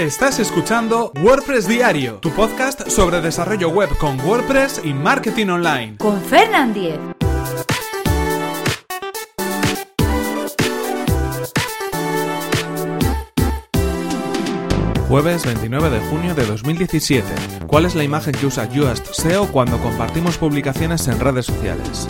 Estás escuchando WordPress Diario, tu podcast sobre desarrollo web con WordPress y marketing online. Con Fernand Diez. Jueves 29 de junio de 2017. ¿Cuál es la imagen que usa Yoast SEO cuando compartimos publicaciones en redes sociales?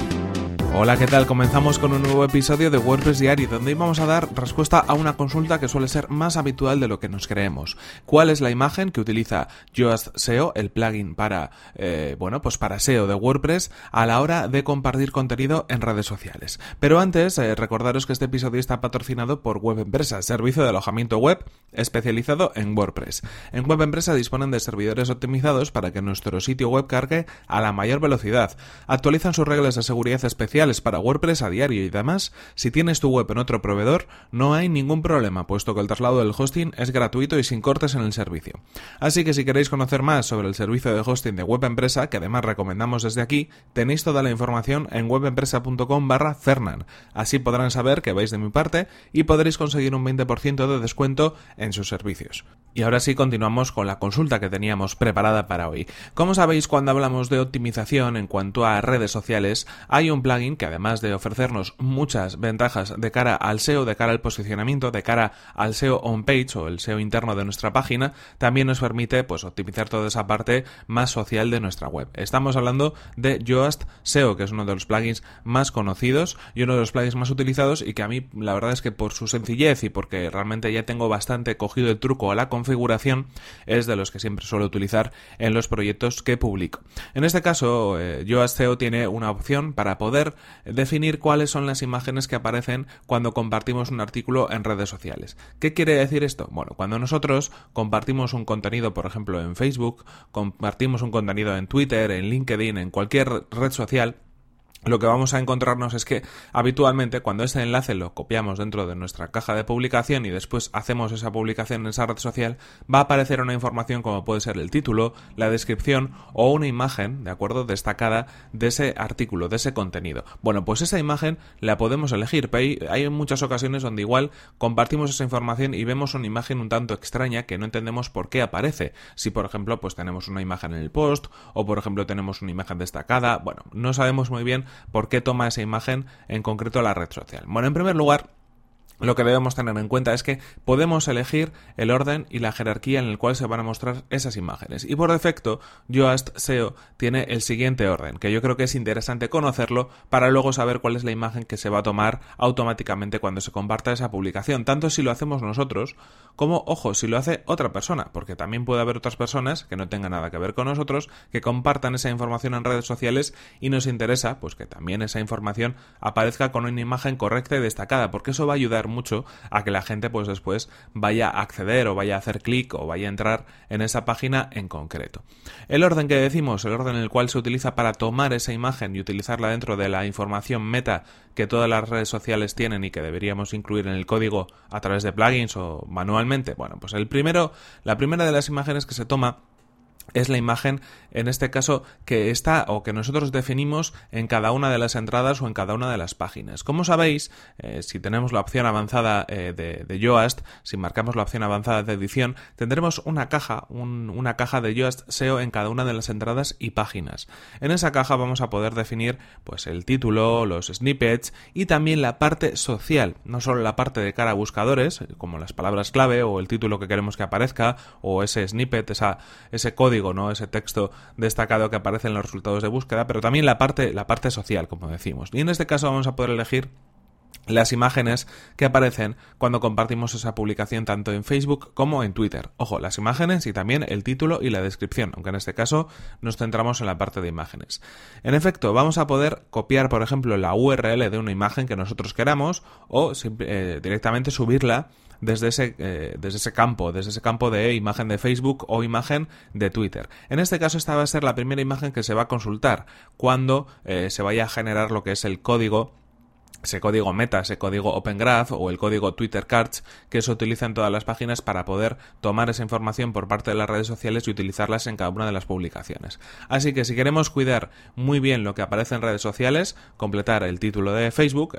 Hola, ¿qué tal? Comenzamos con un nuevo episodio de WordPress Diario donde vamos a dar respuesta a una consulta que suele ser más habitual de lo que nos creemos. ¿Cuál es la imagen que utiliza Yoast SEO, el plugin para, eh, bueno, pues para SEO de WordPress a la hora de compartir contenido en redes sociales? Pero antes, eh, recordaros que este episodio está patrocinado por Web Empresa, servicio de alojamiento web especializado en WordPress. En Web Empresa disponen de servidores optimizados para que nuestro sitio web cargue a la mayor velocidad. Actualizan sus reglas de seguridad especial para WordPress a diario y demás, si tienes tu web en otro proveedor, no hay ningún problema, puesto que el traslado del hosting es gratuito y sin cortes en el servicio. Así que si queréis conocer más sobre el servicio de hosting de Web Empresa, que además recomendamos desde aquí, tenéis toda la información en webempresa.com barra Fernan. Así podrán saber que vais de mi parte y podréis conseguir un 20% de descuento en sus servicios. Y ahora sí continuamos con la consulta que teníamos preparada para hoy. Como sabéis, cuando hablamos de optimización en cuanto a redes sociales, hay un plugin que además de ofrecernos muchas ventajas de cara al SEO, de cara al posicionamiento, de cara al SEO on page o el SEO interno de nuestra página, también nos permite pues optimizar toda esa parte más social de nuestra web. Estamos hablando de Yoast SEO, que es uno de los plugins más conocidos y uno de los plugins más utilizados y que a mí la verdad es que por su sencillez y porque realmente ya tengo bastante cogido el truco a la configuración es de los que siempre suelo utilizar en los proyectos que publico. En este caso, eh, Yoast SEO tiene una opción para poder definir cuáles son las imágenes que aparecen cuando compartimos un artículo en redes sociales. ¿Qué quiere decir esto? Bueno, cuando nosotros compartimos un contenido, por ejemplo, en Facebook, compartimos un contenido en Twitter, en LinkedIn, en cualquier red social, lo que vamos a encontrarnos es que habitualmente cuando ese enlace lo copiamos dentro de nuestra caja de publicación y después hacemos esa publicación en esa red social, va a aparecer una información como puede ser el título, la descripción o una imagen, ¿de acuerdo?, destacada de ese artículo, de ese contenido. Bueno, pues esa imagen la podemos elegir, pero hay muchas ocasiones donde igual compartimos esa información y vemos una imagen un tanto extraña que no entendemos por qué aparece. Si, por ejemplo, pues tenemos una imagen en el post o, por ejemplo, tenemos una imagen destacada, bueno, no sabemos muy bien por qué toma esa imagen en concreto la red social. Bueno, en primer lugar, lo que debemos tener en cuenta es que podemos elegir el orden y la jerarquía en el cual se van a mostrar esas imágenes. Y por defecto, Yoast SEO tiene el siguiente orden, que yo creo que es interesante conocerlo para luego saber cuál es la imagen que se va a tomar automáticamente cuando se comparta esa publicación, tanto si lo hacemos nosotros como, ojo, si lo hace otra persona, porque también puede haber otras personas que no tengan nada que ver con nosotros, que compartan esa información en redes sociales y nos interesa, pues que también esa información aparezca con una imagen correcta y destacada, porque eso va a ayudar mucho a que la gente pues después vaya a acceder o vaya a hacer clic o vaya a entrar en esa página en concreto. El orden que decimos, el orden en el cual se utiliza para tomar esa imagen y utilizarla dentro de la información meta que todas las redes sociales tienen y que deberíamos incluir en el código a través de plugins o manualmente. Bueno, pues el primero, la primera de las imágenes que se toma es la imagen, en este caso, que está o que nosotros definimos en cada una de las entradas o en cada una de las páginas. Como sabéis, eh, si tenemos la opción avanzada eh, de, Yoast, si marcamos la opción avanzada de edición, tendremos una caja, una caja de Yoast SEO en cada una de las entradas y páginas. En esa caja vamos a poder definir pues el título, los snippets y también la parte social, no solo la parte de cara a buscadores, como las palabras clave o el título que queremos que aparezca o ese snippet, ese código ¿no? Ese texto destacado que aparece en los resultados de búsqueda, pero también la parte, la parte social, como decimos. Y en este caso vamos a poder elegir las imágenes que aparecen cuando compartimos esa publicación tanto en Facebook como en Twitter. Ojo, las imágenes y también el título y la descripción, aunque en este caso nos centramos en la parte de imágenes. En efecto, vamos a poder copiar, por ejemplo, la URL de una imagen que nosotros queramos o eh, directamente subirla desde ese, eh, desde ese campo, desde ese campo de imagen de Facebook o imagen de Twitter. En este caso, esta va a ser la primera imagen que se va a consultar cuando eh, se vaya a generar lo que es el código ese código meta, ese código Open Graph o el código Twitter Cards que se utiliza en todas las páginas para poder tomar esa información por parte de las redes sociales y utilizarlas en cada una de las publicaciones. Así que si queremos cuidar muy bien lo que aparece en redes sociales, completar el título de Facebook,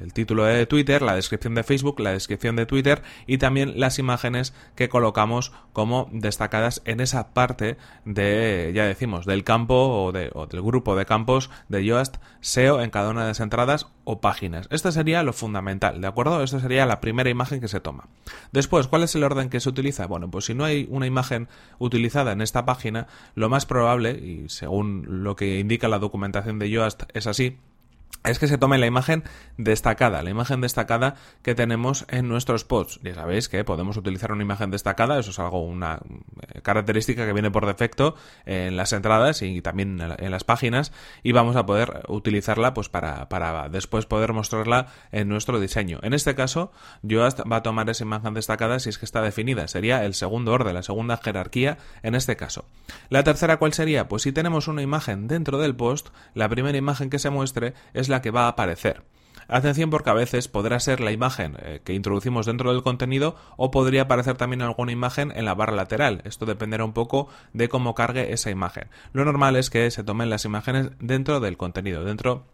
el, título de Twitter, la descripción de Facebook, la descripción de Twitter y también las imágenes que colocamos como destacadas en esa parte de, ya decimos, del campo o, o del grupo de campos de Yoast SEO en cada una de las entradas o páginas esta sería lo fundamental, ¿de acuerdo? Esta sería la primera imagen que se toma. Después, ¿cuál es el orden que se utiliza? Bueno, pues si no hay una imagen utilizada en esta página, lo más probable, y según lo que indica la documentación de Yoast es así, es que se tome la imagen destacada, la imagen destacada que tenemos en nuestros posts. Ya sabéis que podemos utilizar una imagen destacada, eso es algo, una eh, característica que viene por defecto en las entradas y también en las páginas y vamos a poder utilizarla pues para, para después poder mostrarla en nuestro diseño. En este caso, Yoast va a tomar esa imagen destacada si es que está definida, sería el segundo orden, la segunda jerarquía en este caso. La tercera, ¿cuál sería? Pues si tenemos una imagen dentro del post, la primera imagen que se muestre es la que va a aparecer. Atención porque a veces podrá ser la imagen eh, que introducimos dentro del contenido o podría aparecer también alguna imagen en la barra lateral. Esto dependerá un poco de cómo cargue esa imagen. Lo normal es que se tomen las imágenes dentro del contenido, dentro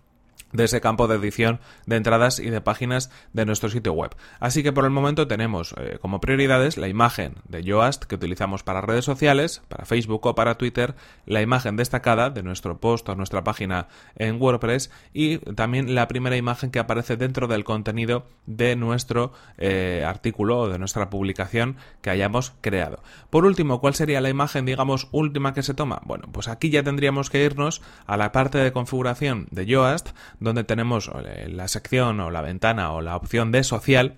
de ese campo de edición de entradas y de páginas de nuestro sitio web. Así que por el momento tenemos eh, como prioridades la imagen de Yoast que utilizamos para redes sociales, para Facebook o para Twitter, la imagen destacada de nuestro post o nuestra página en WordPress y también la primera imagen que aparece dentro del contenido de nuestro eh, artículo o de nuestra publicación que hayamos creado. Por último, ¿cuál sería la imagen, digamos, última que se toma? Bueno, pues aquí ya tendríamos que irnos a la parte de configuración de Yoast donde tenemos eh, la sección o la ventana o la opción de social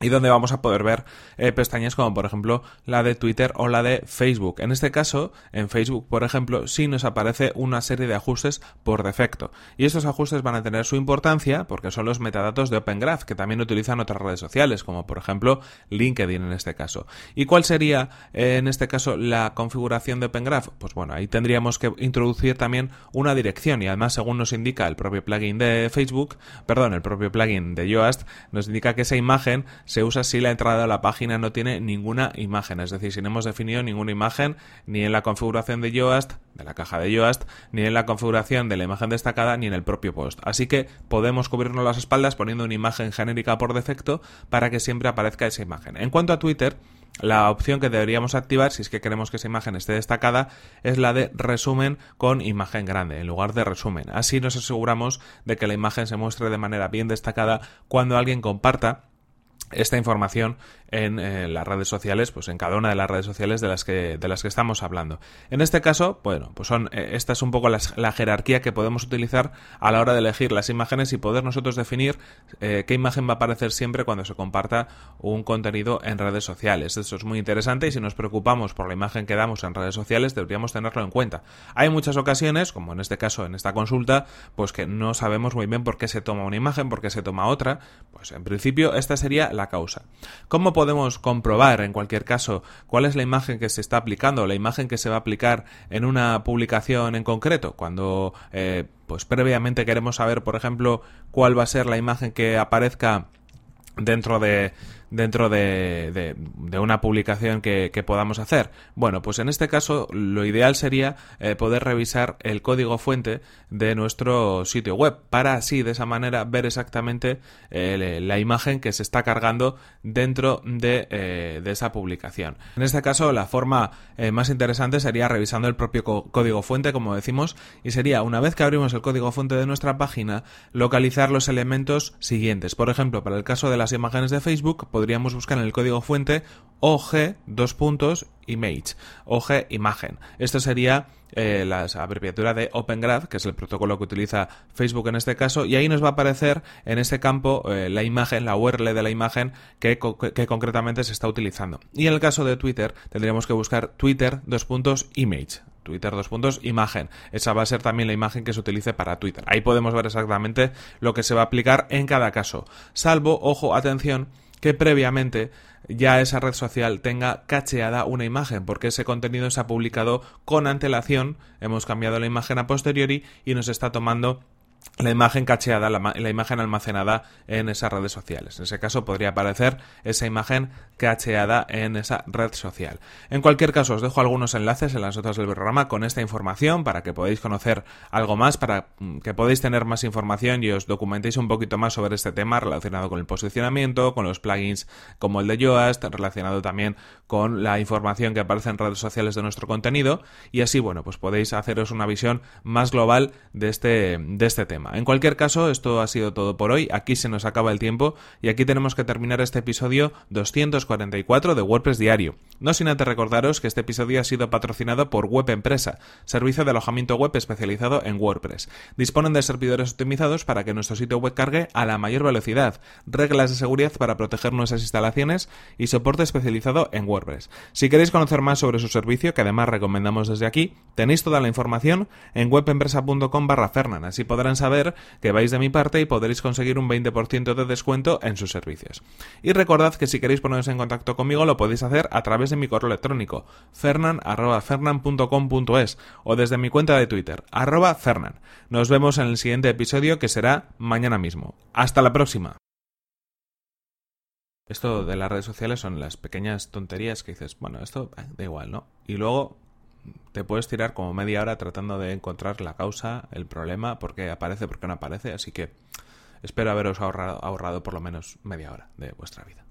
y donde vamos a poder ver eh, pestañas como por ejemplo la de Twitter o la de Facebook. En este caso, en Facebook, por ejemplo, sí nos aparece una serie de ajustes por defecto. Y estos ajustes van a tener su importancia porque son los metadatos de Open Graph que también utilizan otras redes sociales, como por ejemplo LinkedIn en este caso. ¿Y cuál sería eh, en este caso la configuración de Open Graph? Pues bueno, ahí tendríamos que introducir también una dirección y además según nos indica el propio plugin de Facebook, perdón, el propio plugin de Yoast, nos indica que esa imagen se usa si la entrada a la página no tiene ninguna imagen, es decir, si no hemos definido ninguna imagen ni en la configuración de Yoast, de la caja de Yoast, ni en la configuración de la imagen destacada, ni en el propio post. Así que podemos cubrirnos las espaldas poniendo una imagen genérica por defecto para que siempre aparezca esa imagen. En cuanto a Twitter, la opción que deberíamos activar, si es que queremos que esa imagen esté destacada, es la de resumen con imagen grande, en lugar de resumen. Así nos aseguramos de que la imagen se muestre de manera bien destacada cuando alguien comparta esta información en eh, las redes sociales, pues en cada una de las redes sociales de las que, de las que estamos hablando. En este caso, bueno, pues son, eh, esta es un poco la, jerarquía que podemos utilizar a la hora de elegir las imágenes y poder nosotros definir eh, qué imagen va a aparecer siempre cuando se comparta un contenido en redes sociales. Esto es muy interesante y si nos preocupamos por la imagen que damos en redes sociales, deberíamos tenerlo en cuenta. Hay muchas ocasiones, como en este caso, en esta consulta, pues que no sabemos muy bien por qué se toma una imagen, por qué se toma otra. Pues en principio esta sería la causa. ¿Cómo podemos comprobar, en cualquier caso, cuál es la imagen que se está aplicando, la imagen que se va a aplicar en una publicación en concreto? Cuando, eh, pues previamente queremos saber, por ejemplo, cuál va a ser la imagen que aparezca dentro de dentro de, una publicación que, podamos hacer? Bueno, pues en este caso lo ideal sería eh, poder revisar el código fuente de nuestro sitio web para así de esa manera ver exactamente eh, la imagen que se está cargando dentro de, eh, de, esa publicación. En este caso la forma más interesante sería revisando el propio código fuente, como decimos, y sería una vez que abrimos el código fuente de nuestra página, localizar los elementos siguientes. Por ejemplo, para el caso de las imágenes de Facebook, podríamos buscar en el código fuente OG dos puntos image, OG imagen. Esto sería eh, la abreviatura de Open Graph, que es el protocolo que utiliza Facebook en este caso, y ahí nos va a aparecer en ese campo eh, la imagen, la URL de la imagen que, que, concretamente se está utilizando. Y en el caso de Twitter tendríamos que buscar Twitter dos puntos image. Twitter dos puntos imagen. Esa va a ser también la imagen que se utilice para Twitter. Ahí podemos ver exactamente lo que se va a aplicar en cada caso. Salvo, ojo, atención, que previamente ya esa red social tenga cacheada una imagen, porque ese contenido se ha publicado con antelación, hemos cambiado la imagen a posteriori y nos está tomando la imagen cacheada, la, imagen almacenada en esas redes sociales. En ese caso podría aparecer esa imagen cacheada en esa red social. En cualquier caso, os dejo algunos enlaces en las notas del programa con esta información para que podáis conocer algo más, para mm, que podáis tener más información y os documentéis un poquito más sobre este tema relacionado con el posicionamiento, con los plugins como el de Yoast, relacionado también con la información que aparece en redes sociales de nuestro contenido y así, bueno, pues podéis haceros una visión más global de este, de este tema. En cualquier caso, esto ha sido todo por hoy. Aquí se nos acaba el tiempo y aquí tenemos que terminar este episodio 244 de WordPress Diario. No sin antes recordaros que este episodio ha sido patrocinado por Web Empresa, servicio de alojamiento web especializado en WordPress. Disponen de servidores optimizados para que nuestro sitio web cargue a la mayor velocidad, reglas de seguridad para proteger nuestras instalaciones y soporte especializado en WordPress. Si queréis conocer más sobre su servicio, que además recomendamos desde aquí, tenéis toda la información en webempresa.com barra Fernan, así podrán saber que vais de mi parte y podréis conseguir un 20% de descuento en sus servicios. Y recordad que si queréis poneros en contacto conmigo lo podéis hacer a través de mi correo electrónico fernan.fernan.com.es o desde mi cuenta de Twitter, arroba. Nos vemos en el siguiente episodio que será mañana mismo. Hasta la próxima. Esto de las redes sociales son las pequeñas tonterías que dices, bueno, esto eh, da igual, ¿no? Y luego te puedes tirar como media hora tratando de encontrar la causa, el problema, por qué aparece, por qué no aparece. Así que espero haberos ahorrado, ahorrado por lo menos media hora de vuestra vida.